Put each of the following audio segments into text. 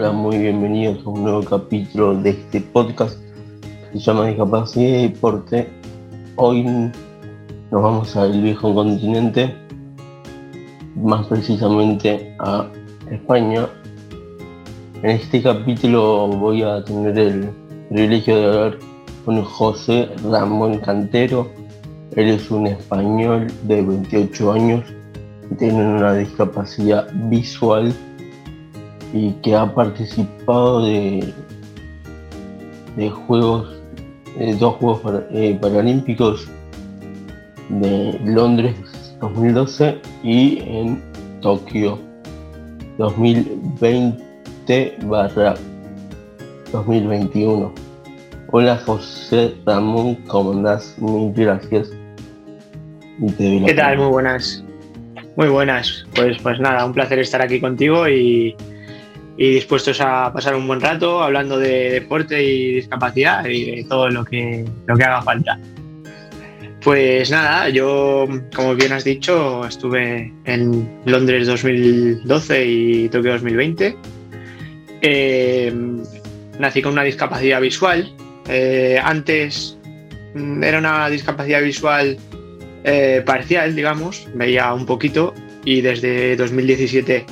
Hola, muy bienvenidos a un nuevo capítulo de este podcast que se llama Discapacidad y Deporte. Hoy nos vamos al viejo continente, más precisamente a España. En este capítulo voy a tener el privilegio de hablar con José Ramón Cantero. Él es un español de 28 años y tiene una discapacidad visual y que ha participado de, de juegos, de dos Juegos eh, Paralímpicos de Londres 2012 y en Tokio 2020 2021. Hola José Ramón, ¿cómo andás? Muy gracias. ¿Qué tal? Muy buenas. Muy buenas. Pues, pues nada, un placer estar aquí contigo y, y dispuestos a pasar un buen rato hablando de deporte y discapacidad y de todo lo que, lo que haga falta. Pues nada, yo, como bien has dicho, estuve en Londres 2012 y Tokio 2020. Eh, nací con una discapacidad visual. Eh, antes mm, era una discapacidad visual eh, parcial, digamos, veía un poquito y desde 2017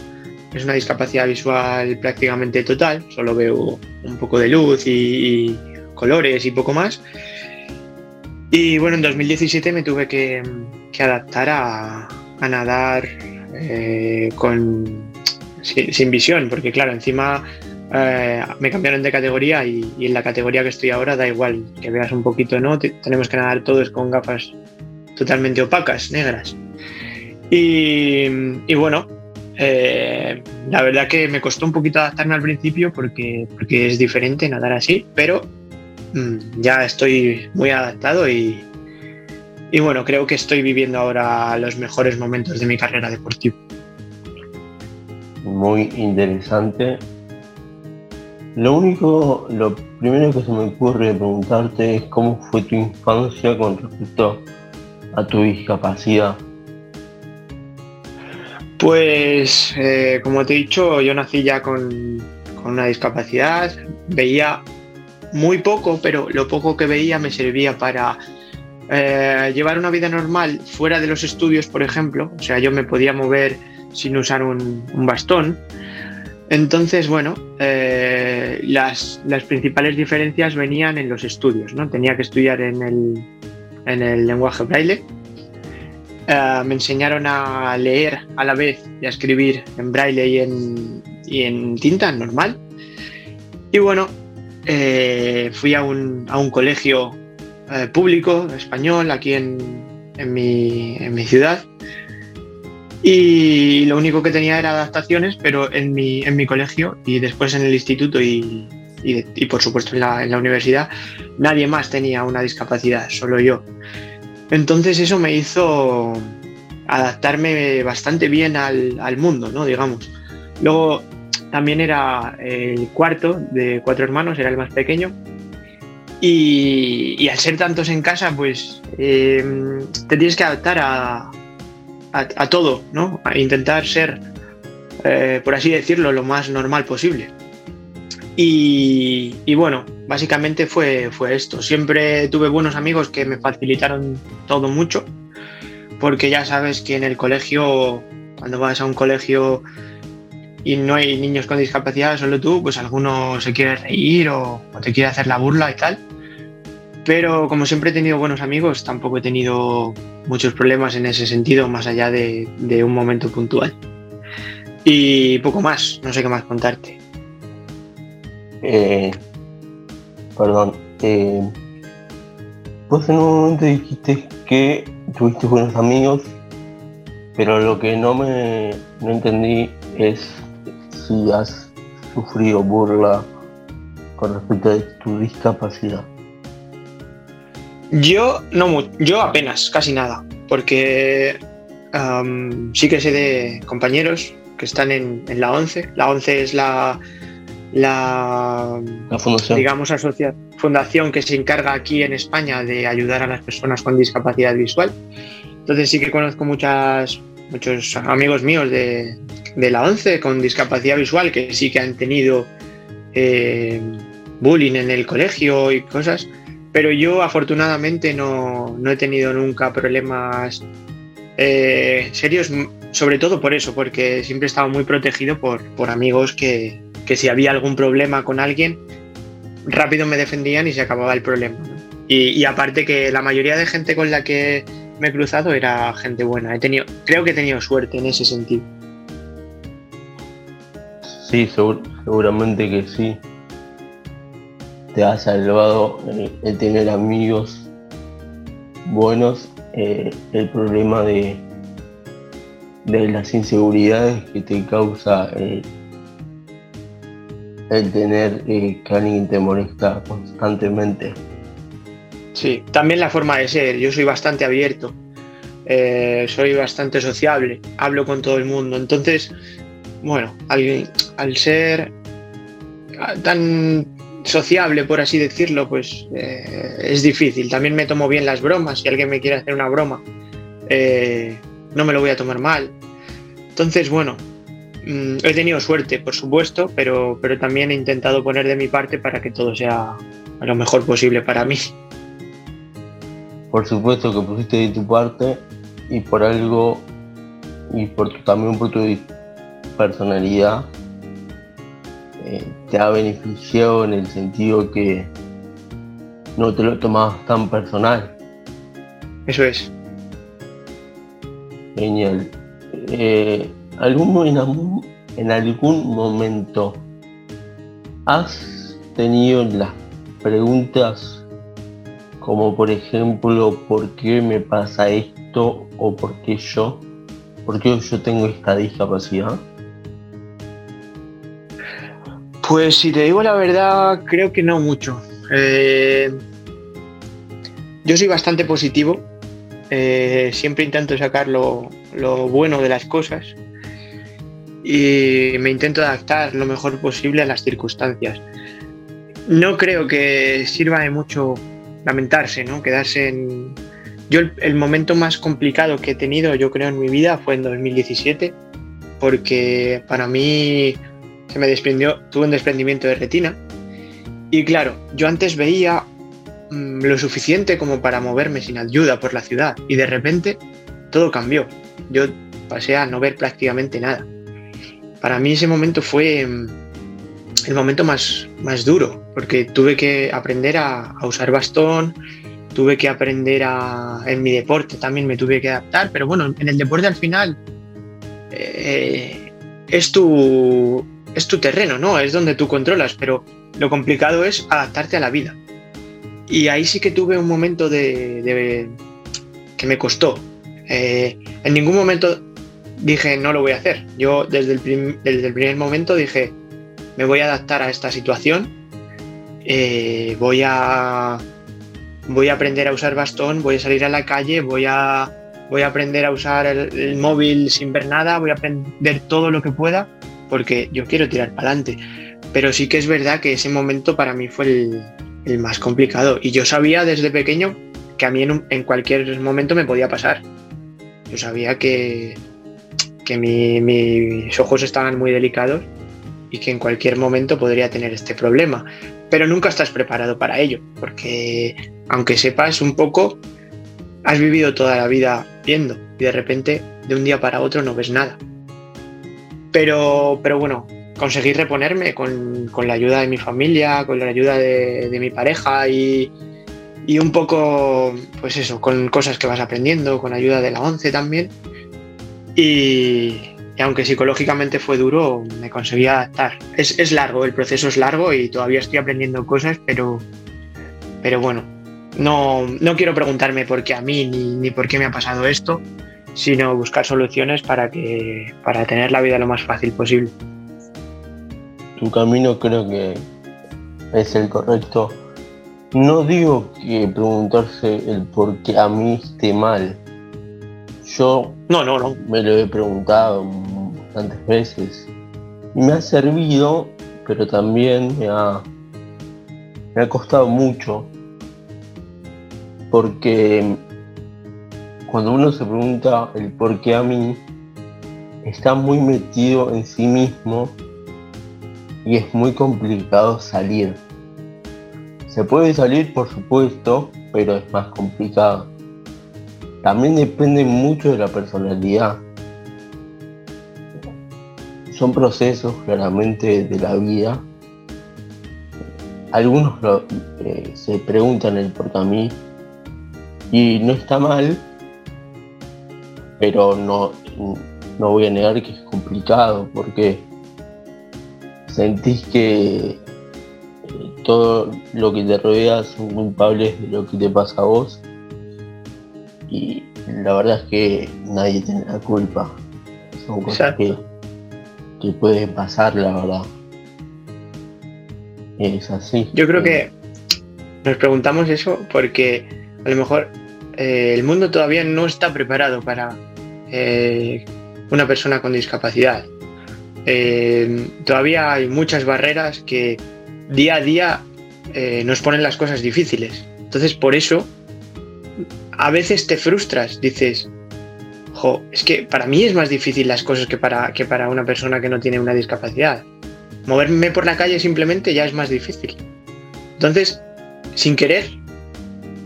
es una discapacidad visual prácticamente total, solo veo un poco de luz y, colores y poco más. Y bueno, en 2017 me tuve que, adaptar a, nadar eh, con, sin, visión, porque claro, encima eh, me cambiaron de categoría y, en la categoría que estoy ahora da igual que veas un poquito, ¿no? tenemos que nadar todos con gafas totalmente opacas, negras. Y, y bueno, eh, la verdad que me costó un poquito adaptarme al principio porque, porque es diferente nadar así, pero mm, ya estoy muy adaptado y, y bueno, creo que estoy viviendo ahora los mejores momentos de mi carrera deportiva. Muy interesante. Lo único, lo primero que se me ocurre preguntarte es cómo fue tu infancia con respecto a tu discapacidad. Pues, eh, como te he dicho, yo nací ya con, una discapacidad, veía muy poco, pero lo poco que veía me servía para eh, llevar una vida normal fuera de los estudios, por ejemplo. O sea, yo me podía mover sin usar un, bastón. Entonces, bueno, eh, las, principales diferencias venían en los estudios, ¿no? Tenía que estudiar en el, en el lenguaje braille eh, me enseñaron a leer a la vez y a escribir en braille y en, y en tinta normal. Y bueno, eh, fui a un, a un colegio eh, público español aquí en, en, mi, en, mi, ciudad. Y lo único que tenía era adaptaciones, pero en mi, en mi colegio y después en el instituto y, y, y por supuesto en la, en la universidad, nadie más tenía una discapacidad, solo yo. Entonces eso me hizo adaptarme bastante bien al, mundo, ¿no? Digamos. Luego también era el cuarto de cuatro hermanos, era el más pequeño. Y, al ser tantos en casa, pues eh, te tienes que adaptar a, todo, ¿no? A intentar ser, eh, por así decirlo, lo más normal posible. Y, bueno, básicamente fue, fue esto. Siempre tuve buenos amigos que me facilitaron todo mucho, porque ya sabes que en el colegio, cuando vas a un colegio y no hay niños con discapacidad, solo tú, pues alguno se quiere reír o, te quiere hacer la burla y tal. Pero como siempre he tenido buenos amigos, tampoco he tenido muchos problemas en ese sentido, más allá de, de un momento puntual. Y poco más, no sé qué más contarte. Eh, perdón. Eh, vos en un momento dijiste que tuviste buenos amigos, pero lo que no me no entendí es si has sufrido burla con respecto a tu discapacidad. Yo no yo apenas, casi nada, porque sí que sé de compañeros que están en, en la 11. La 11 es la la, fundación. digamos, fundación que se encarga aquí en España de ayudar a las personas con discapacidad visual. Entonces sí que conozco muchas, muchos amigos míos de, la ONCE con discapacidad visual que sí que han tenido eh, bullying en el colegio y cosas, pero yo afortunadamente no, he tenido nunca problemas eh, serios, sobre todo por eso, porque siempre he estado muy protegido por, por amigos que, que, si había algún problema con alguien, rápido me defendían y se acababa el problema. Y, aparte que la mayoría de gente con la que me he cruzado era gente buena. He tenido, creo que he tenido suerte en ese sentido. Sí, seguramente que sí. Te ha salvado eh, el tener amigos buenos. Eh, el problema de, de las inseguridades que te causa eh, el tener que alguien te molesta constantemente. Sí, también la forma de ser. Yo soy bastante abierto, soy bastante sociable, hablo con todo el mundo. Entonces, bueno, al, al ser tan sociable, por así decirlo, pues eh, es difícil. También me tomo bien las bromas. Si alguien me quiere hacer una broma, eh, no me lo voy a tomar mal. Entonces, bueno, mm, he tenido suerte, por supuesto, pero, pero también he intentado poner de mi parte para que todo sea lo mejor posible para mí. Por supuesto que pusiste de tu parte y por algo y por también por tu personalidad eh, te ha beneficiado en el sentido que no te lo tomabas tan personal. Eso es. Genial. Eh, ¿algún, en, en algún momento has tenido las preguntas como por ejemplo, ¿por qué me pasa esto? ¿O por qué yo? ¿Por qué yo tengo esta discapacidad? Pues si te digo la verdad, creo que no mucho. Eh, yo soy bastante positivo, eh, siempre intento sacar lo, bueno de las cosas y me intento adaptar lo mejor posible a las circunstancias. No creo que sirva de mucho lamentarse, ¿no? Quedarse en... Yo el momento más complicado que he tenido, yo creo, en mi vida fue en 2017, porque para mí se me desprendió, tuve un desprendimiento de retina. Y claro, yo antes veía mm, lo suficiente como para moverme sin ayuda por la ciudad y de repente todo cambió. Yo pasé a no ver prácticamente nada. Para mí ese momento fue mm, el momento más, más duro, porque tuve que aprender a, usar bastón, tuve que aprender a... En mi deporte también me tuve que adaptar, pero bueno, en el deporte al final eh, es tu es tu terreno, ¿no? Es donde tú controlas, pero lo complicado es adaptarte a la vida. Y ahí sí que tuve un momento de, que me costó. Eh, en ningún momento dije no lo voy a hacer. Yo desde el, desde el primer momento dije me voy a adaptar a esta situación, eh, voy a voy a aprender a usar bastón, voy a salir a la calle, voy a voy a aprender a usar el móvil sin ver nada, voy a aprender todo lo que pueda porque yo quiero tirar para adelante. Pero sí que es verdad que ese momento para mí fue el, más complicado. Y yo sabía desde pequeño que a mí en, cualquier momento me podía pasar. Yo sabía que, que mis ojos estaban muy delicados y que en cualquier momento podría tener este problema. Pero nunca estás preparado para ello, porque aunque sepas un poco, has vivido toda la vida viendo y de repente de un día para otro no ves nada. Pero, pero bueno, conseguí reponerme con, la ayuda de mi familia, con la ayuda de, mi pareja y, un poco, pues eso, con cosas que vas aprendiendo, con ayuda de la ONCE también. Y, aunque psicológicamente fue duro, me conseguí adaptar. Es, largo, el proceso es largo y todavía estoy aprendiendo cosas, pero, pero bueno, no, no quiero preguntarme por qué a mí ni, ni por qué me ha pasado esto sino buscar soluciones para que para tener la vida lo más fácil posible. Tu camino creo que es el correcto. No digo que preguntarse el por qué a mí esté mal. Yo no, no, no. me lo he preguntado bastantes veces. Y me ha servido, pero también me ha, me ha costado mucho. Porque cuando uno se pregunta el por qué a mí, está muy metido en sí mismo y es muy complicado salir. Se puede salir, por supuesto, pero es más complicado. También depende mucho de la personalidad. Son procesos claramente de la vida. Algunos eh, se preguntan el por mí y no está mal, pero no, no voy a negar que es complicado porque sentís que eh, todo lo que te rodea son culpables de lo que te pasa a vos y la verdad es que nadie tiene la culpa. Son cosas que, que pueden pasar, la verdad. Es así. Yo creo que nos preguntamos eso porque a lo mejor eh, el mundo todavía no está preparado para eh, una persona con discapacidad. Eh, todavía hay muchas barreras que día a día nos ponen las cosas difíciles. Entonces, por eso, a veces te frustras, dices, jo, es que para mí es más difícil las cosas que para, que para una persona que no tiene una discapacidad. Moverme por la calle simplemente ya es más difícil. Entonces, sin querer,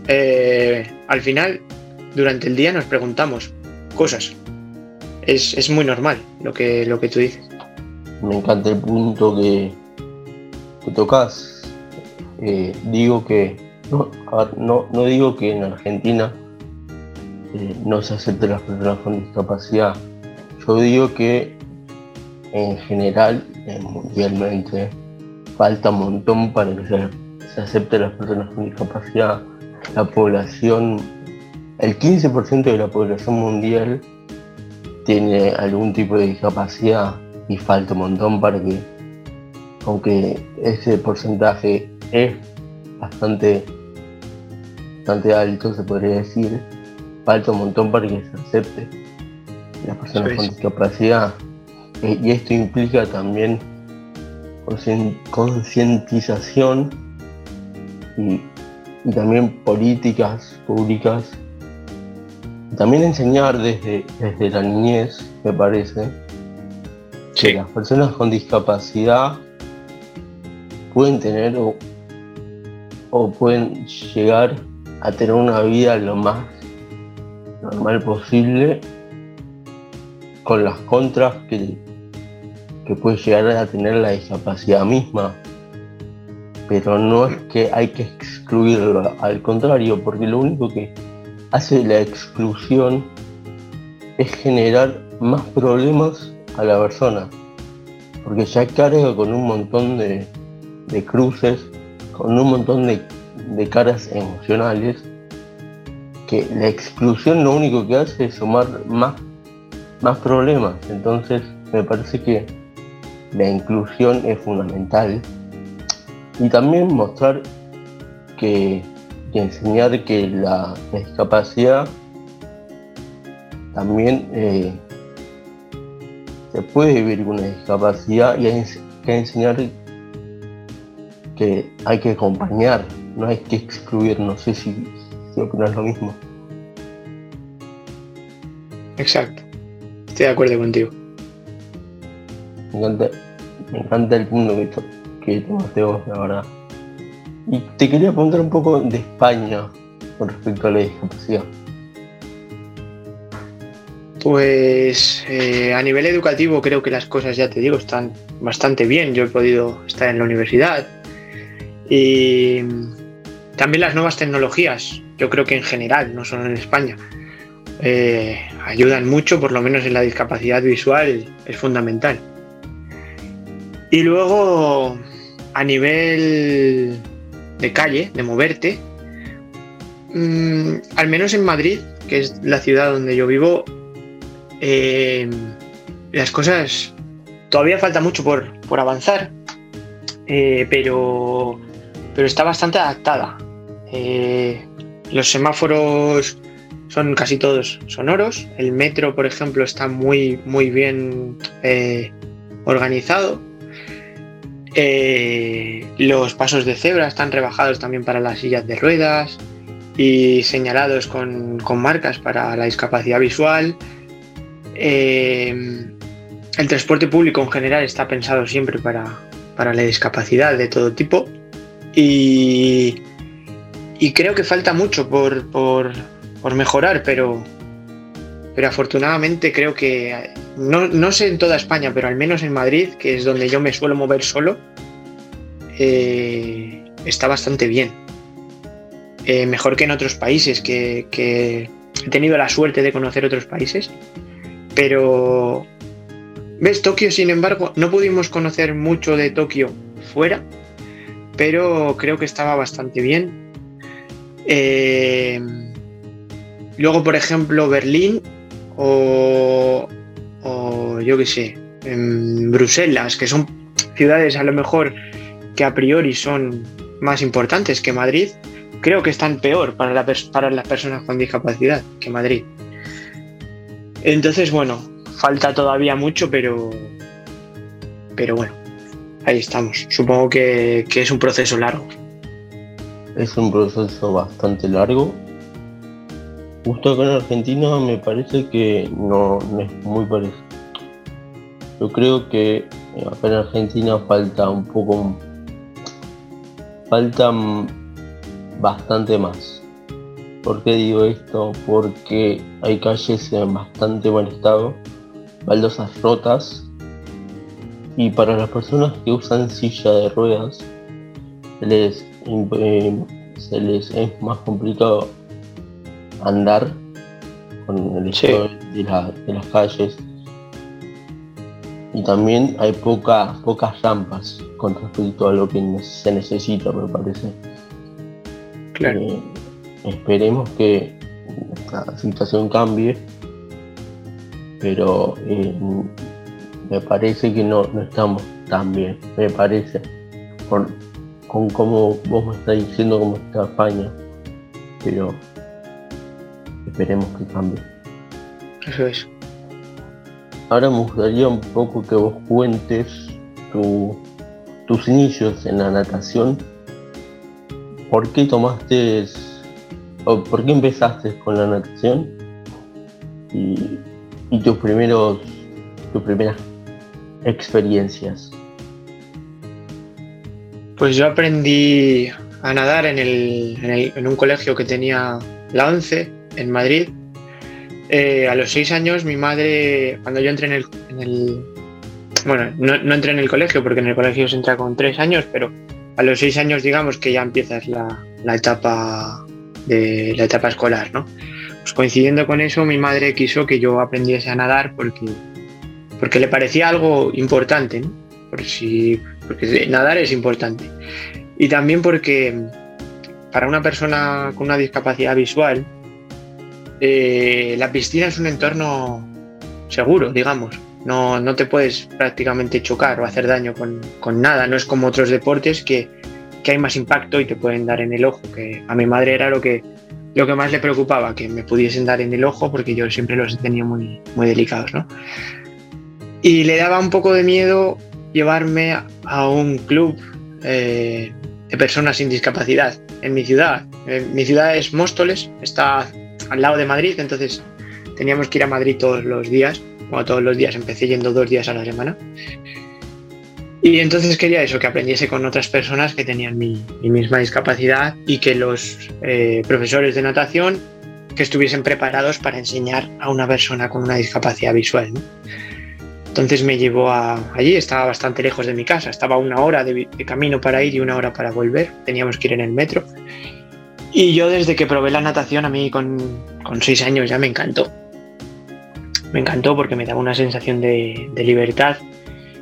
eh, al final, durante el día nos preguntamos cosas. Es, muy normal lo que, lo que tú dices. Me encanta el punto que, tocas. Eh, digo que, no, no, digo que en Argentina eh, no se acepten las personas con discapacidad. Yo digo que en general, mundialmente, falta un montón para que se, se acepten las personas con discapacidad la población, el 15% de la población mundial tiene algún tipo de discapacidad y falta un montón para que, aunque ese porcentaje es bastante, bastante alto, se podría decir, falta un montón para que se acepte las personas con discapacidad. Eh, y esto implica también concientización y y también políticas públicas. También enseñar desde, desde la niñez, me parece, que las personas con discapacidad pueden tener o, o pueden llegar a tener una vida lo más normal posible con las contras que, que puede llegar a tener la discapacidad misma. Pero no es que hay que excluirlo, al contrario, porque lo único que hace la exclusión es generar más problemas a la persona, porque ya carga con un montón de, cruces, con un montón de, de caras emocionales, que la exclusión lo único que hace es sumar más, más problemas. Entonces me parece que la inclusión es fundamental y también mostrar que, enseñar que la, discapacidad también eh, se puede vivir con una discapacidad y hay que enseñar que hay que acompañar, no hay que excluir, no sé si, si opinas lo mismo. Exacto, estoy de acuerdo contigo. Me encanta, me encanta el punto que, que tomaste vos, la verdad. Y te quería preguntar un poco de España con respecto a la discapacidad. Pues eh, a nivel educativo creo que las cosas, ya te digo, están bastante bien. Yo he podido estar en la universidad y también las nuevas tecnologías, yo creo que en general, no solo en España, eh, ayudan mucho, por lo menos en la discapacidad visual es fundamental. Y luego a nivel de calle, de moverte. Mm, al menos en Madrid, que es la ciudad donde yo vivo, eh, las cosas todavía falta mucho por, avanzar, eh, pero, pero está bastante adaptada. Eh, los semáforos son casi todos sonoros. El metro, por ejemplo, está muy, muy bien organizado. Eh, los pasos de cebra están rebajados también para las sillas de ruedas y señalados con, marcas para la discapacidad visual. Eh, el transporte público en general está pensado siempre para, para la discapacidad de todo tipo y, y creo que falta mucho por, por, mejorar, pero, pero afortunadamente creo que, no, no, sé en toda España, pero al menos en Madrid, que es donde yo me suelo mover solo, eh, está bastante bien. Eh, mejor que en otros países, que he tenido la suerte de conocer otros países, pero ¿Ves? Tokio, sin embargo, no pudimos conocer mucho de Tokio fuera, pero creo que estaba bastante bien. Eh, luego, por ejemplo, Berlín o, yo qué sé, Bruselas, que son ciudades a lo mejor que a priori son más importantes que Madrid, creo que están peor para, para las personas con discapacidad que Madrid. Entonces, bueno, falta todavía mucho, pero, pero bueno, ahí estamos. Supongo que, es un proceso largo. Es un proceso bastante largo. Justo acá en Argentina me parece que no, es muy parecido. Yo creo que acá en Argentina falta un poco, falta bastante más. ¿Por qué digo esto? Porque hay calles en bastante mal estado baldosas rotas y para las personas que usan silla de ruedas les, se les es más complicado andar con el estado de, las calles. Y también hay poca, pocas rampas con respecto a lo que se necesita me parece. Eh, esperemos que esta situación cambie pero eh, me parece que no, estamos tan bien, me parece, con, con cómo vos me estás diciendo cómo está España, pero esperemos que cambie. Eso es. Ahora me gustaría un poco que vos cuentes tus inicios en la natación. ¿Por qué tomaste o por qué empezaste con la natación? Y y tus primeros, tus primeras experiencias? Pues yo aprendí a nadar en, el, en, un colegio que tenía la 11 en Madrid. Eh, a los seis años mi madre, cuando yo entré en el... bueno, no, entré en el colegio porque en el colegio se entra con tres años, pero a los seis años digamos que ya empiezas la, la etapa de la etapa escolar, ¿no? Pues coincidiendo con eso, mi madre quiso que yo aprendiese a nadar porque, porque le parecía algo importante, si, porque nadar es importante. Y también porque para una persona con una discapacidad visual, eh, la piscina es un entorno seguro, digamos. No, no, te puedes prácticamente chocar o hacer daño con, con nada. No es como otros deportes que, que, hay más impacto y te pueden dar en el ojo, que a mi madre era lo que, lo que más le preocupaba, que me pudiesen dar en el ojo, porque yo siempre los he tenido muy, muy delicados, ¿no? Y le daba un poco de miedo llevarme a un club eh, de personas sin discapacidad en mi ciudad. Eh, mi ciudad es Móstoles, está al lado de Madrid, entonces teníamos que ir a Madrid todos los días, o todos los días, empecé yendo dos días a la semana. Y entonces quería eso, que aprendiese con otras personas que tenían mi, misma discapacidad y que los eh, profesores de natación que estuviesen preparados para enseñar a una persona con una discapacidad visual. Entonces me llevó allí, estaba bastante lejos de mi casa, estaba una hora de, camino para ir y una hora para volver, teníamos que ir en el metro. Y yo desde que probé la natación, a mí con, con seis años ya me encantó. Me encantó porque me daba una sensación de, de libertad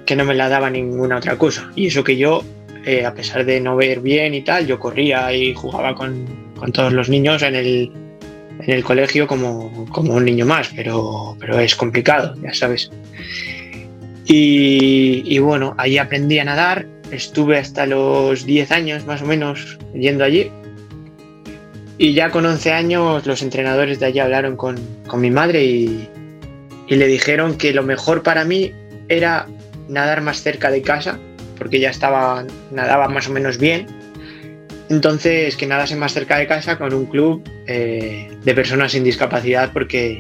que no me la daba ninguna otra cosa. Y eso que yo, eh, a pesar de no ver bien y tal, yo corría y jugaba con, todos los niños en el, en el colegio como, como, un niño más, pero, pero es complicado, ya sabes. Y, y, bueno, ahí aprendí a nadar, estuve hasta los 10 años más o menos yendo allí. Y ya con 11 años los entrenadores de allí hablaron con, con mi madre y, y le dijeron que lo mejor para mí era nadar más cerca de casa, porque ya estaba, nadaba más o menos bien. Entonces, que nadase más cerca de casa con un club eh, de personas sin discapacidad, porque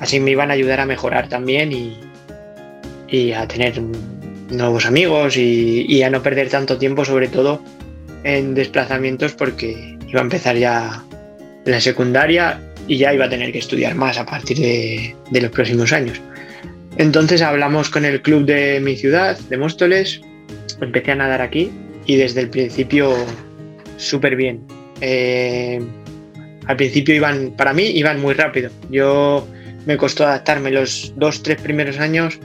así me iban a ayudar a mejorar también y, y a tener nuevos amigos y, a no perder tanto tiempo, sobre todo en desplazamientos, porque iba a empezar ya la secundaria y ya iba a tener que estudiar más a partir de, los próximos años. Entonces hablamos con el club de mi ciudad, de Móstoles, empecé a nadar aquí y desde el principio súper bien. Eh, al principio iban, para mí, iban muy rápido. Yo me costó adaptarme los dos, tres primeros años,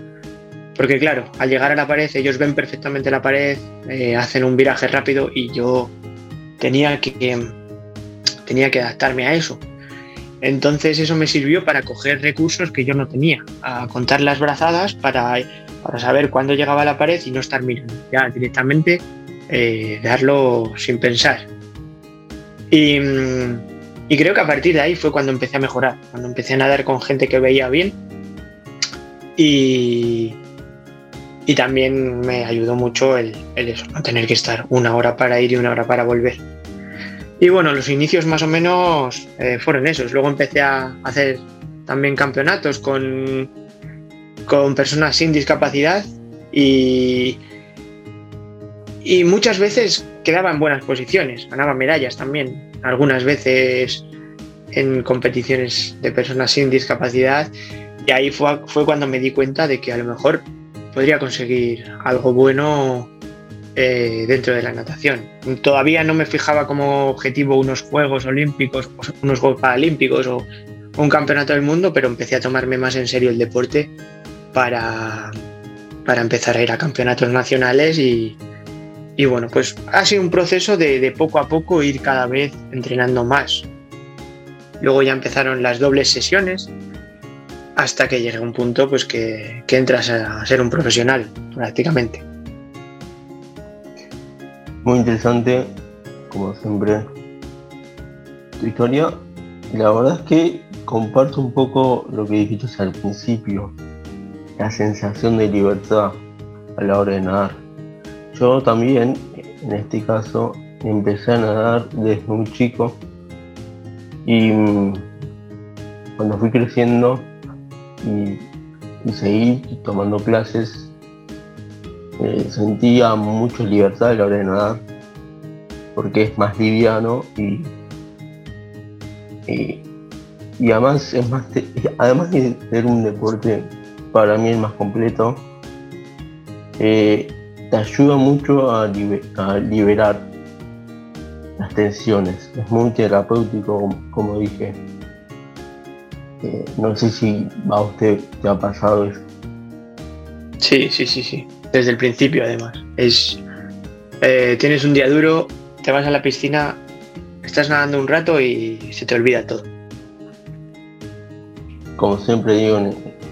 porque claro, al llegar a la pared, ellos ven perfectamente la pared, eh, hacen un viraje rápido y yo tenía que, tenía que adaptarme a eso. Entonces eso me sirvió para coger recursos que yo no tenía, a contar las brazadas para, para saber cuándo llegaba a la pared y no estar mirando, ya directamente eh, darlo sin pensar. Y, y, creo que a partir de ahí fue cuando empecé a mejorar, cuando empecé a nadar con gente que veía bien y, y también me ayudó mucho el, el eso, no tener que estar una hora para ir y una hora para volver. Y bueno, los inicios más o menos eh, fueron esos. Luego empecé a hacer también campeonatos con, con personas sin discapacidad y, y muchas veces quedaba en buenas posiciones, ganaba medallas también, algunas veces en competiciones de personas sin discapacidad y ahí fue, fue cuando me di cuenta de que a lo mejor podría conseguir algo bueno eh, dentro de la natación. Todavía no me fijaba como objetivo unos Juegos Olímpicos, unos Juegos Paralímpicos o un Campeonato del Mundo, pero empecé a tomarme más en serio el deporte para, para empezar a ir a campeonatos nacionales y, y bueno, pues ha sido un proceso de, poco a poco ir cada vez entrenando más. Luego ya empezaron las dobles sesiones hasta que llegué a un punto pues que, que entras a ser un profesional prácticamente. Muy interesante, como siempre, tu historia. La verdad es que comparto un poco lo que dijiste al principio, la sensación de libertad a la hora de nadar yo también, en este caso, empecé a nadar desde muy chico y mm, cuando fui creciendo y, seguí tomando clases, eh, sentía mucha libertad a la hora de nadar porque es más liviano y, y, además es más además de ser un deporte para mí el más completo eh, te ayuda mucho a, liberar las tensiones. Es muy terapéutico, como, dije. Eh, no sé si a usted te ha pasado eso. Sí, sí, sí, sí. Desde el principio, además. Es eh, tienes un día duro, te vas a la piscina, estás nadando un rato y se te olvida todo. Como siempre digo,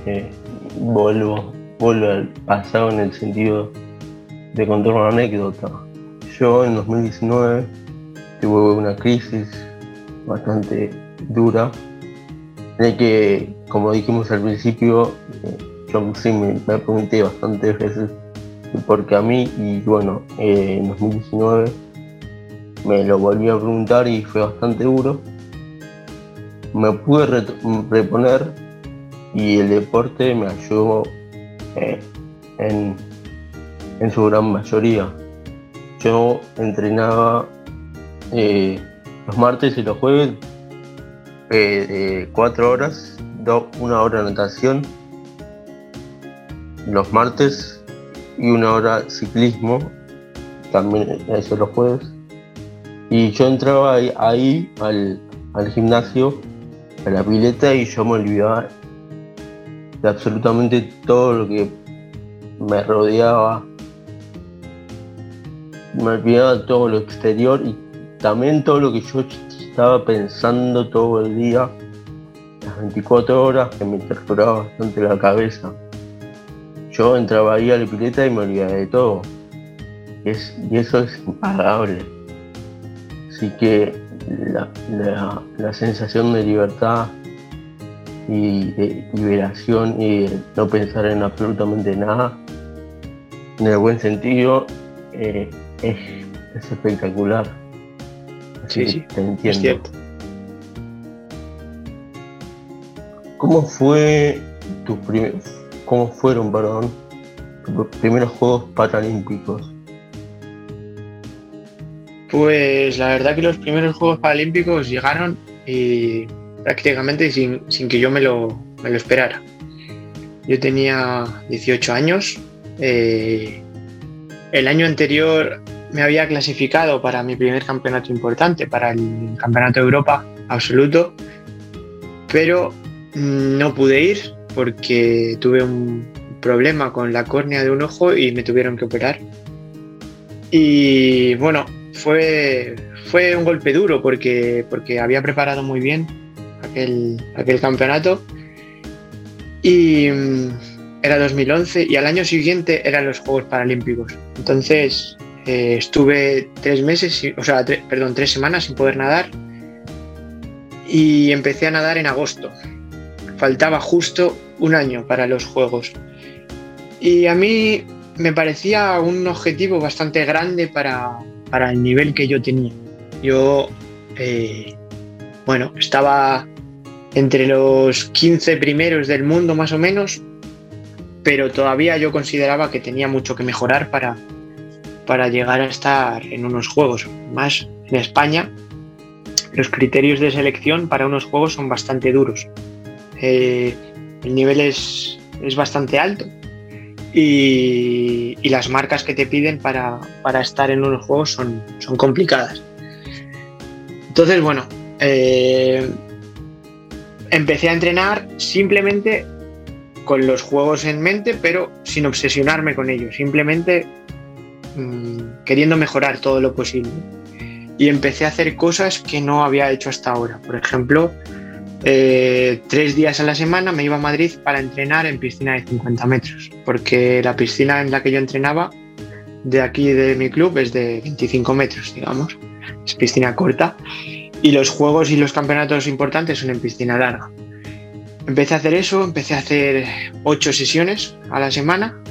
eh, vuelvo, vuelvo al pasado en el sentido de contar una anécdota. Yo en 2019 tuve una crisis bastante dura, que, como dijimos al principio, eh, yo sí me, pregunté bastantes veces porque a mí, y bueno, eh, en 2019 me lo volví a preguntar y fue bastante duro. Me pude reponer y el deporte me ayudó eh, en en su gran mayoría. Yo entrenaba los martes y los jueves eh, cuatro horas, una hora de natación, los martes y una hora ciclismo, también eso los jueves. Y yo entraba ahí, al, al, gimnasio, a la pileta y yo me olvidaba de absolutamente todo lo que me rodeaba me olvidaba todo lo exterior y también todo lo que yo estaba pensando todo el día, las 24 horas que me torturaba bastante la cabeza. Yo entraba ahí a la pileta y me olvidaba de todo. y eso es impagable. Así que la, sensación de libertad y de liberación y de no pensar en absolutamente nada, en el buen sentido, eh, es, espectacular. Sí, sí, te entiendo. Es cierto. ¿Cómo fue tu primer, cómo fueron, perdón, primeros Juegos Paralímpicos? Pues la verdad que los primeros Juegos Paralímpicos llegaron y prácticamente sin, que yo me lo, me lo, esperara. Yo tenía 18 años. Eh, el año anterior me había clasificado para mi primer campeonato importante, para el Campeonato de Europa absoluto, pero no pude ir porque tuve un problema con la córnea de un ojo y me tuvieron que operar. Y bueno, fue, fue un golpe duro porque, porque había preparado muy bien aquel, aquel campeonato. Y mm, era 2011 y al año siguiente eran los Juegos Paralímpicos. Entonces eh, estuve tres meses, o sea, perdón, tres semanas sin poder nadar y empecé a nadar en agosto. Faltaba justo un año para los Juegos. Y a mí me parecía un objetivo bastante grande para, para el nivel que yo tenía. Yo, eh, bueno, estaba entre los 15 primeros del mundo más o menos, pero todavía yo consideraba que tenía mucho que mejorar para, para llegar a estar en unos juegos. Más en España, los criterios de selección para unos juegos son bastante duros. Eh, el nivel es, es bastante alto y, las marcas que te piden para, estar en unos juegos son, son complicadas. Entonces, bueno, eh, empecé a entrenar simplemente con los juegos en mente, pero sin obsesionarme con ellos, simplemente mm, queriendo mejorar todo lo posible. Y empecé a hacer cosas que no había hecho hasta ahora. Por ejemplo, eh, tres días a la semana me iba a Madrid para entrenar en piscina de 50 metros, porque la piscina en la que yo entrenaba de aquí de mi club es de 25 metros, digamos, es piscina corta, y los juegos y los campeonatos importantes son en piscina larga. Empecé a hacer eso, empecé a hacer ocho sesiones a la semana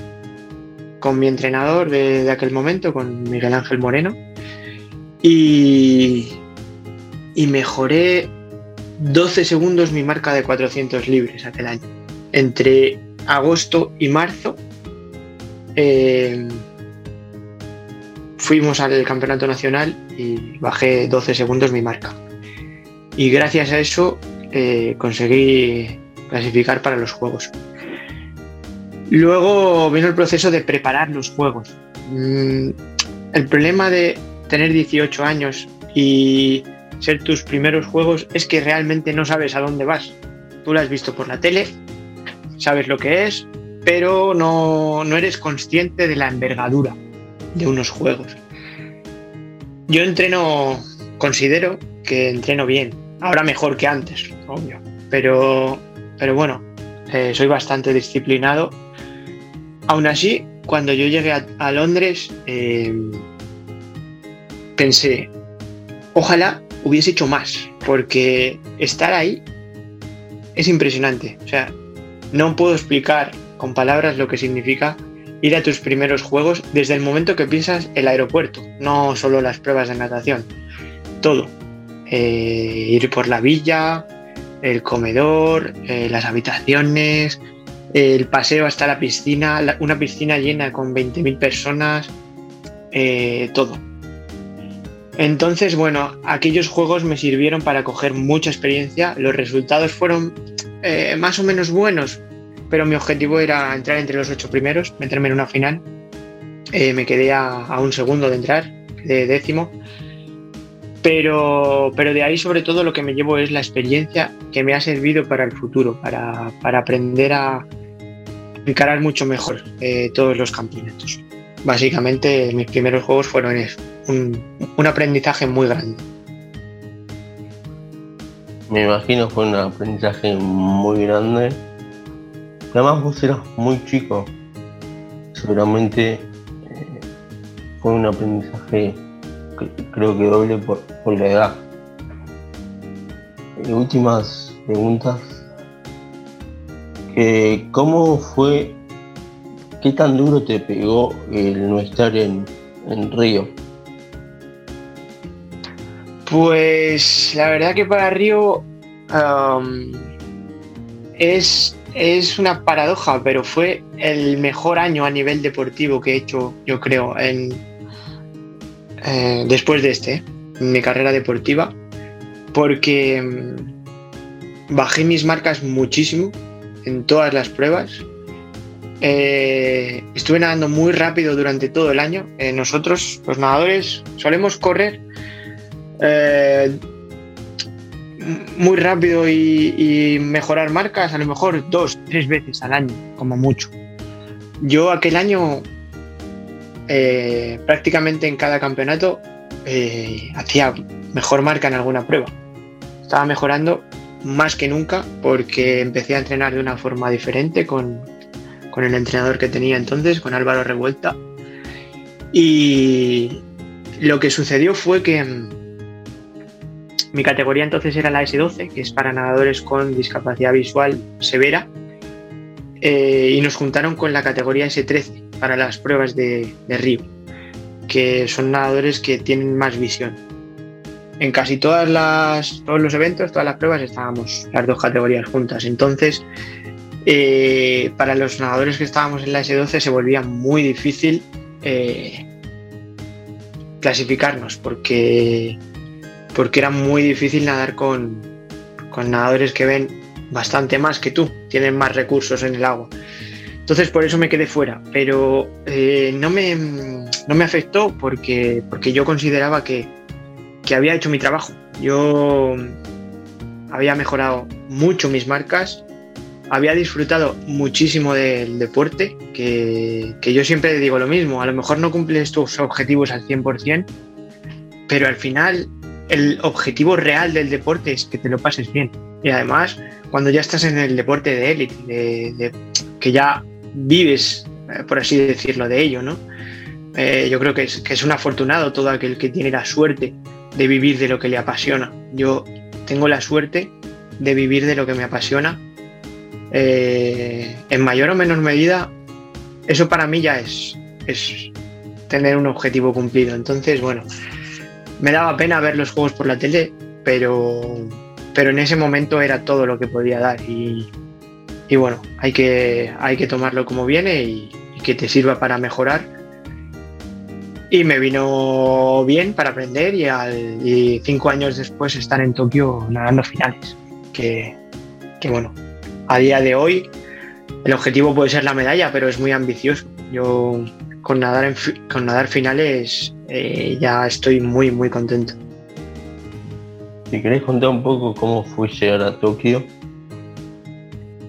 con mi entrenador de, aquel momento, con Miguel Ángel Moreno, y, y mejoré 12 segundos mi marca de 400 libres aquel año. Entre agosto y marzo eh, fuimos al campeonato nacional y bajé 12 segundos mi marca. Y gracias a eso eh, conseguí clasificar para los juegos. Luego vino el proceso de preparar los juegos. Mm, el problema de tener 18 años y ser tus primeros juegos es que realmente no sabes a dónde vas. Tú lo has visto por la tele, sabes lo que es, pero no, no eres consciente de la envergadura de unos juegos. Yo entreno, considero que entreno bien, ahora mejor que antes, obvio, pero, pero bueno, eh, soy bastante disciplinado. Aún así, cuando yo llegué a, Londres, eh, pensé, ojalá hubiese hecho más, porque estar ahí es impresionante. O sea, no puedo explicar con palabras lo que significa ir a tus primeros juegos desde el momento que piensas el aeropuerto, no solo las pruebas de natación, todo. Eh, ir por la villa, el comedor, eh, las habitaciones, el paseo hasta la piscina, una piscina llena con 20.000 personas, eh, todo. Entonces, bueno, aquellos juegos me sirvieron para coger mucha experiencia. Los resultados fueron eh, más o menos buenos, pero mi objetivo era entrar entre los ocho primeros, meterme en una final. Eh, me quedé a, un segundo de entrar, de décimo. Pero, pero de ahí sobre todo lo que me llevo es la experiencia que me ha servido para el futuro, para, aprender a encarar mucho mejor eh, todos los campeonatos. Básicamente mis primeros juegos fueron eso un, aprendizaje muy grande. Me imagino fue un aprendizaje muy grande. Además vos eras muy chico. Seguramente eh, fue un aprendizaje creo que doble por, la edad. Y últimas preguntas. ¿Cómo fue, qué tan duro te pegó el no estar en, en Río? Pues la verdad que para Río es es una paradoja, pero fue el mejor año a nivel deportivo que he hecho, yo creo, en, eh, después de este, en mi carrera deportiva, porque mm, bajé mis marcas muchísimo en todas las pruebas. Eh, estuve nadando muy rápido durante todo el año. Eh, nosotros, los nadadores, solemos correr muy rápido y, mejorar marcas a lo mejor dos, tres veces al año, como mucho. Yo aquel año eh, prácticamente en cada campeonato eh, hacía mejor marca en alguna prueba. Estaba mejorando más que nunca porque empecé a entrenar de una forma diferente con, con el entrenador que tenía entonces, con Álvaro Revuelta. Y lo que sucedió fue que mi categoría entonces era la S12, que es para nadadores con discapacidad visual severa, eh, y nos juntaron con la categoría S13 para las pruebas de, río, que son nadadores que tienen más visión. En casi todas las, todos los eventos, todas las pruebas estábamos las dos categorías juntas. Entonces, eh, para los nadadores que estábamos en la S12 se volvía muy difícil eh, clasificarnos porque porque era muy difícil nadar con, nadadores que ven bastante más que tú, tienen más recursos en el agua. Entonces por eso me quedé fuera, pero eh, no, me, no, me, afectó porque, porque yo consideraba que, había hecho mi trabajo. Yo había mejorado mucho mis marcas, había disfrutado muchísimo del deporte, que, que, yo siempre digo lo mismo, a lo mejor no cumples tus objetivos al 100%, pero al final el objetivo real del deporte es que te lo pases bien. Y además, cuando ya estás en el deporte de élite, de, que ya vives, eh, por así decirlo, de ello, ¿no? Eh, yo creo que es, que es un afortunado todo aquel que tiene la suerte de vivir de lo que le apasiona. Yo tengo la suerte de vivir de lo que me apasiona. Eh, en mayor o menor medida, eso para mí ya es, es tener un objetivo cumplido. Entonces, bueno, me daba pena ver los juegos por la tele, pero, pero en ese momento era todo lo que podía dar. Y, bueno, hay que, hay que tomarlo como viene y, que te sirva para mejorar. Y me vino bien para aprender y, al, cinco años después estar en Tokio nadando finales. Que, que bueno, a día de hoy el objetivo puede ser la medalla, pero es muy ambicioso. Yo con nadar, con nadar finales eh, ya estoy muy, muy contento. Si querés contar un poco cómo fue llegar a Tokio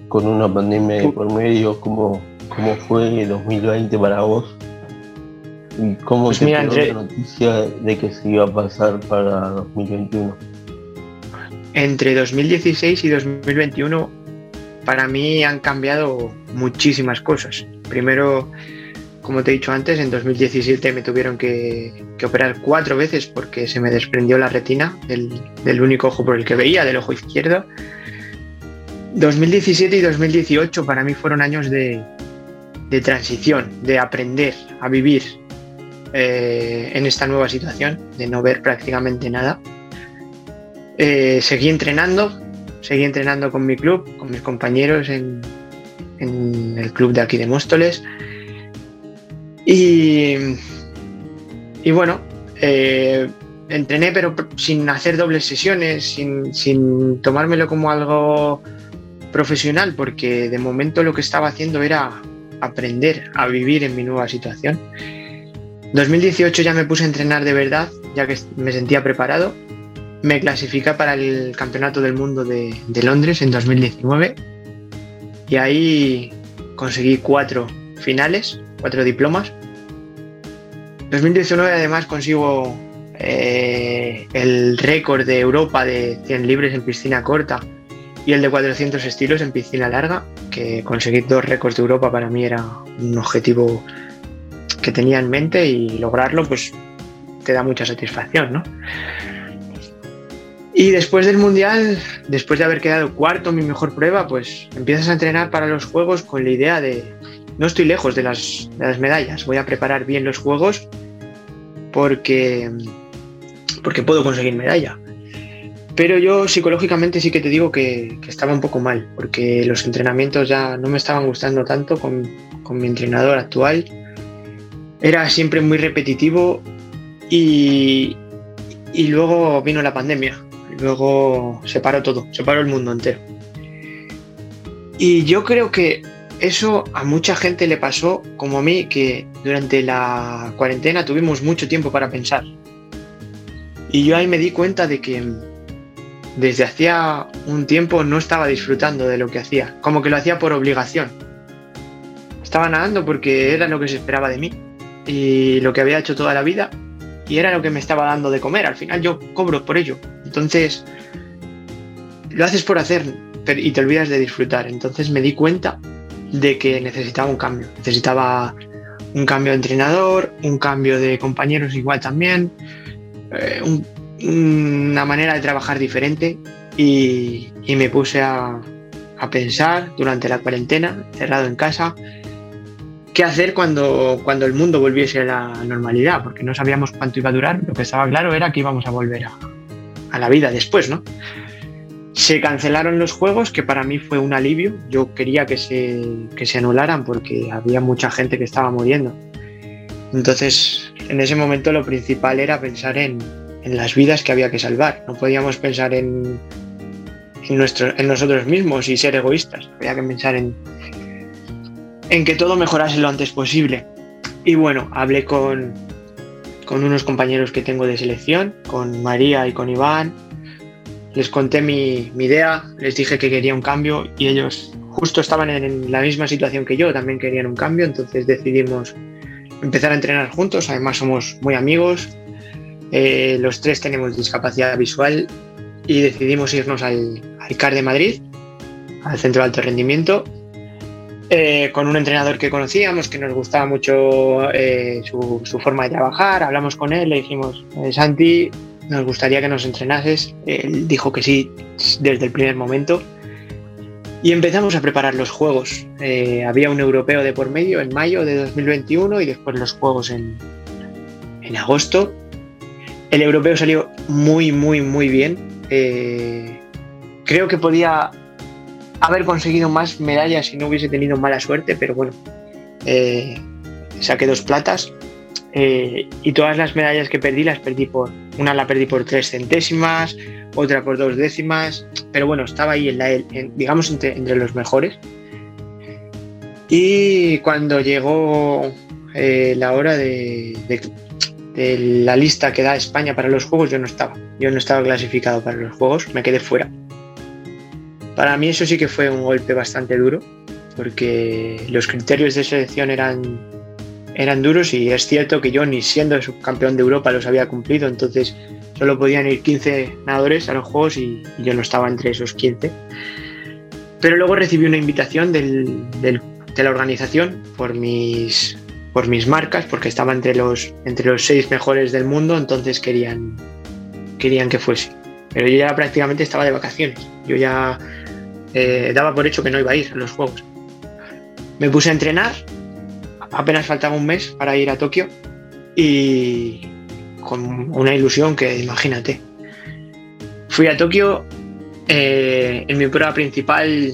con una pandemia por medio, cómo, cómo fue 2020 para vos cómo pues te la noticia de que se iba a pasar para 2021. Entre 2016 y 2021 para mí han cambiado muchísimas cosas. Primero, como te he dicho antes, en 2017 me tuvieron que, operar cuatro veces porque se me desprendió la retina del, único ojo por el que veía, del ojo izquierdo. 2017 y 2018 para mí fueron años de, transición, de aprender a vivir eh, en esta nueva situación, de no ver prácticamente nada. Eh, seguí entrenando, seguí entrenando con mi club, con mis compañeros en, en el club de aquí de Móstoles y, y bueno, eh, entrené pero sin hacer dobles sesiones, sin, tomármelo como algo profesional, porque de momento lo que estaba haciendo era aprender a vivir en mi nueva situación. 2018 ya me puse a entrenar de verdad, ya que me sentía preparado. Me clasifiqué para el Campeonato del Mundo de, Londres en 2019 y ahí conseguí cuatro finales cuatro diplomas. 2019 además consigo eh, el récord de Europa de 100 libres en piscina corta y el de 400 estilos en piscina larga, que conseguir dos récords de Europa para mí era un objetivo que tenía en mente y lograrlo pues te da mucha satisfacción, ¿no? Y después del Mundial, después de haber quedado cuarto en mi mejor prueba, pues empiezas a entrenar para los Juegos con la idea de, no estoy lejos de las, medallas. Voy a preparar bien los juegos porque, porque puedo conseguir medalla. Pero yo psicológicamente sí que te digo que, estaba un poco mal, porque los entrenamientos ya no me estaban gustando tanto con, con mi entrenador actual. Era siempre muy repetitivo y, y luego vino la pandemia. Luego se paró todo, se paró el mundo entero. Y yo creo que eso a mucha gente le pasó, como a mí, que durante la cuarentena tuvimos mucho tiempo para pensar. Y yo ahí me di cuenta de que desde hacía un tiempo no estaba disfrutando de lo que hacía, como que lo hacía por obligación. Estaba nadando porque era lo que se esperaba de mí y lo que había hecho toda la vida y era lo que me estaba dando de comer. Al final yo cobro por ello. Entonces, lo haces por hacer y te olvidas de disfrutar. Entonces me di cuenta de que necesitaba un cambio. Necesitaba un cambio de entrenador, un cambio de compañeros igual también, eh, una manera de trabajar diferente y, me puse a, a, pensar durante la cuarentena, cerrado en casa, qué hacer cuando, cuando el mundo volviese a la normalidad, porque no sabíamos cuánto iba a durar, lo que estaba claro era que íbamos a volver a, a la vida después, ¿no? Se cancelaron los juegos, que para mí fue un alivio. Yo quería que se, que se anularan porque había mucha gente que estaba muriendo. Entonces, en ese momento lo principal era pensar en, en las vidas que había que salvar. No podíamos pensar en, en, nuestro, en nosotros mismos y ser egoístas. Había que pensar en, en que todo mejorase lo antes posible. Y bueno, hablé con, con unos compañeros que tengo de selección, con María y con Iván, les conté mi, idea, les dije que quería un cambio y ellos justo estaban en la misma situación que yo, también querían un cambio, entonces decidimos empezar a entrenar juntos, además somos muy amigos, eh, los tres tenemos discapacidad visual y decidimos irnos al, CAR de Madrid, al Centro de Alto Rendimiento, eh, con un entrenador que conocíamos, que nos gustaba mucho eh, su, su, forma de trabajar, hablamos con él, le dijimos, Santi, nos gustaría que nos entrenases. Él dijo que sí desde el primer momento. Y empezamos a preparar los juegos. Eh, había un europeo de por medio en mayo de 2021 y después los juegos en, en agosto. El europeo salió muy, muy, muy bien. Eh, creo que podía haber conseguido más medallas si no hubiese tenido mala suerte, pero bueno, eh, saqué dos platas. Eh, y todas las medallas que perdí las perdí por, una la perdí por tres centésimas, otra por dos décimas, pero bueno, estaba ahí en la, digamos entre, los mejores. Y cuando llegó eh, la hora de, de, la lista que da España para los Juegos, yo no estaba. Yo no estaba clasificado para los Juegos, me quedé fuera. Para mí eso sí que fue un golpe bastante duro, porque los criterios de selección eran eran duros y es cierto que yo ni siendo subcampeón de Europa los había cumplido, entonces solo podían ir 15 nadadores a los Juegos y, yo no estaba entre esos 15. Pero luego recibí una invitación de la organización por mis, por mis marcas, porque estaba entre los, entre los seis mejores del mundo, entonces querían, querían que fuese. Pero yo ya prácticamente estaba de vacaciones, yo ya eh, daba por hecho que no iba a ir a los Juegos. Me puse a entrenar apenas faltaba un mes para ir a Tokio y con una ilusión que imagínate. Fui a Tokio, eh, en mi prueba principal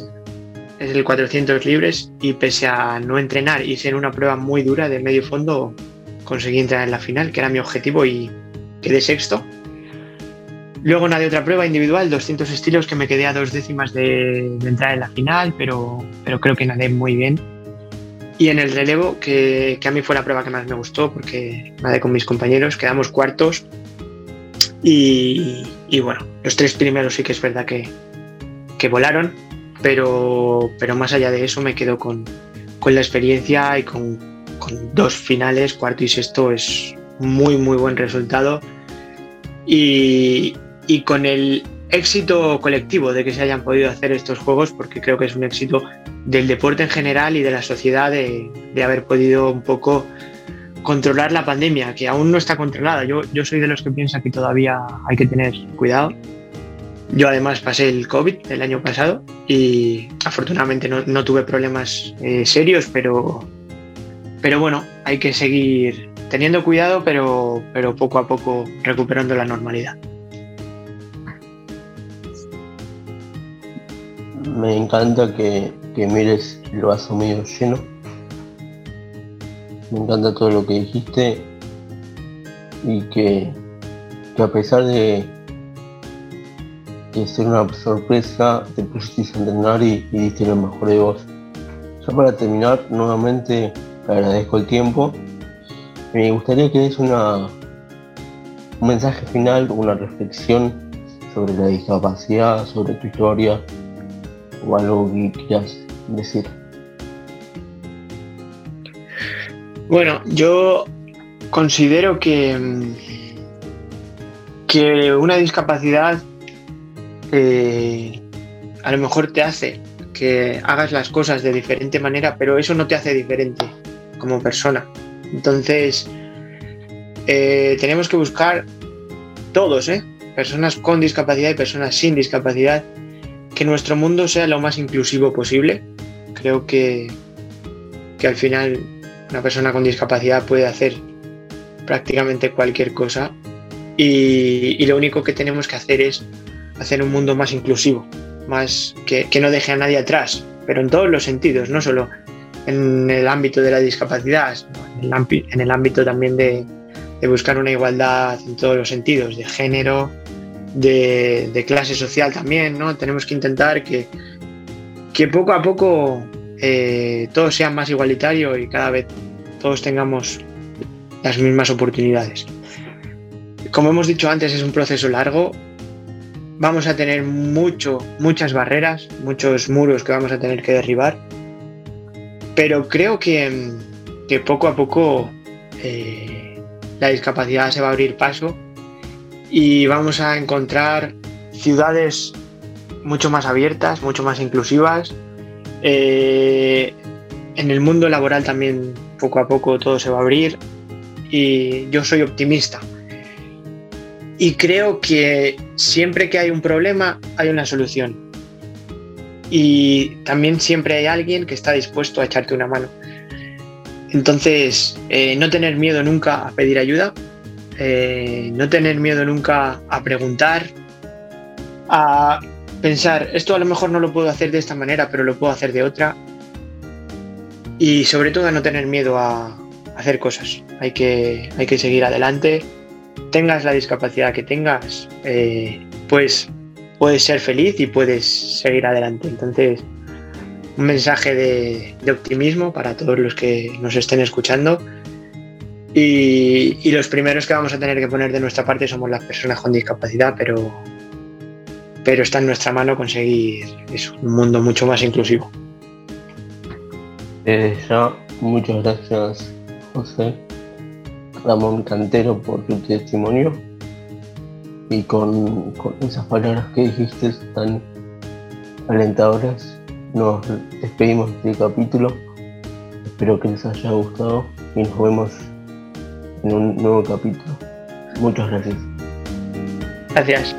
es el 400 libres y pese a no entrenar y ser una prueba muy dura de medio fondo, conseguí entrar en la final, que era mi objetivo y quedé sexto. Luego nadie otra prueba individual, 200 estilos que me quedé a dos décimas de, entrar en la final, pero, pero creo que nadé muy bien y en el relevo, que, a mí fue la prueba que más me gustó, porque nadé con mis compañeros, quedamos cuartos. Y, bueno, los tres primeros sí que es verdad que, volaron, pero, pero más allá de eso me quedo con, la experiencia y con, dos finales, cuarto y sexto, es muy, muy buen resultado. Y, y con el éxito colectivo de que se hayan podido hacer estos juegos, porque creo que es un éxito del deporte en general y de la sociedad de, haber podido un poco controlar la pandemia, que aún no está controlada. Yo, yo soy de los que piensa que todavía hay que tener cuidado. Yo además pasé el COVID el año pasado y afortunadamente no, tuve problemas eh, serios, pero, pero bueno, hay que seguir teniendo cuidado, pero, pero poco a poco recuperando la normalidad. Me encanta que, mires el vaso lleno. Me encanta todo lo que dijiste y que, a pesar de, de ser una sorpresa, te pusiste a entrenar y, y diste lo mejor de vos. Ya para terminar, nuevamente agradezco el tiempo. Me gustaría que des una, un mensaje final, una reflexión sobre la discapacidad, sobre tu historia o algo que quieras decir. Bueno, yo considero que, que una discapacidad eh, a lo mejor te hace que hagas las cosas de diferente manera, pero eso no te hace diferente como persona. Entonces, eh, tenemos que buscar todos, ¿eh? personas con discapacidad y personas sin discapacidad, que nuestro mundo sea lo más inclusivo posible. Creo que, que al final una persona con discapacidad puede hacer prácticamente cualquier cosa y, lo único que tenemos que hacer es hacer un mundo más inclusivo, más que, no deje a nadie atrás, pero en todos los sentidos, no solo en el ámbito de la discapacidad, en el ámbito también de, de buscar una igualdad en todos los sentidos, de género, de, clase social también, ¿no? Tenemos que intentar que, que poco a poco eh, todo sea más igualitario y cada vez todos tengamos las mismas oportunidades. Como hemos dicho antes, es un proceso largo. Vamos a tener mucho, muchas barreras, muchos muros que vamos a tener que derribar. Pero creo que, que poco a poco eh, la discapacidad se va a abrir paso y vamos a encontrar ciudades mucho más abiertas, mucho más inclusivas. Eh, en el mundo laboral también poco a poco todo se va a abrir y yo soy optimista. Y creo que siempre que hay un problema hay una solución. Y también siempre hay alguien que está dispuesto a echarte una mano. Entonces, eh, no tener miedo nunca a pedir ayuda, eh, no tener miedo nunca a preguntar, a pensar, esto a lo mejor no lo puedo hacer de esta manera, pero lo puedo hacer de otra. Y sobre todo a no tener miedo a hacer cosas. Hay que, hay que seguir adelante. Tengas la discapacidad que tengas, eh, pues puedes ser feliz y puedes seguir adelante. Entonces, un mensaje de, de optimismo para todos los que nos estén escuchando y, los primeros que vamos a tener que poner de nuestra parte somos las personas con discapacidad, pero, pero está en nuestra mano conseguir un mundo mucho más inclusivo. Ya, muchas gracias, José Ramón Cantero, por tu testimonio y con, con esas palabras que dijiste tan alentadoras. Nos despedimos de este capítulo. Espero que les haya gustado y nos vemos en un nuevo capítulo. Muchas gracias. Gracias.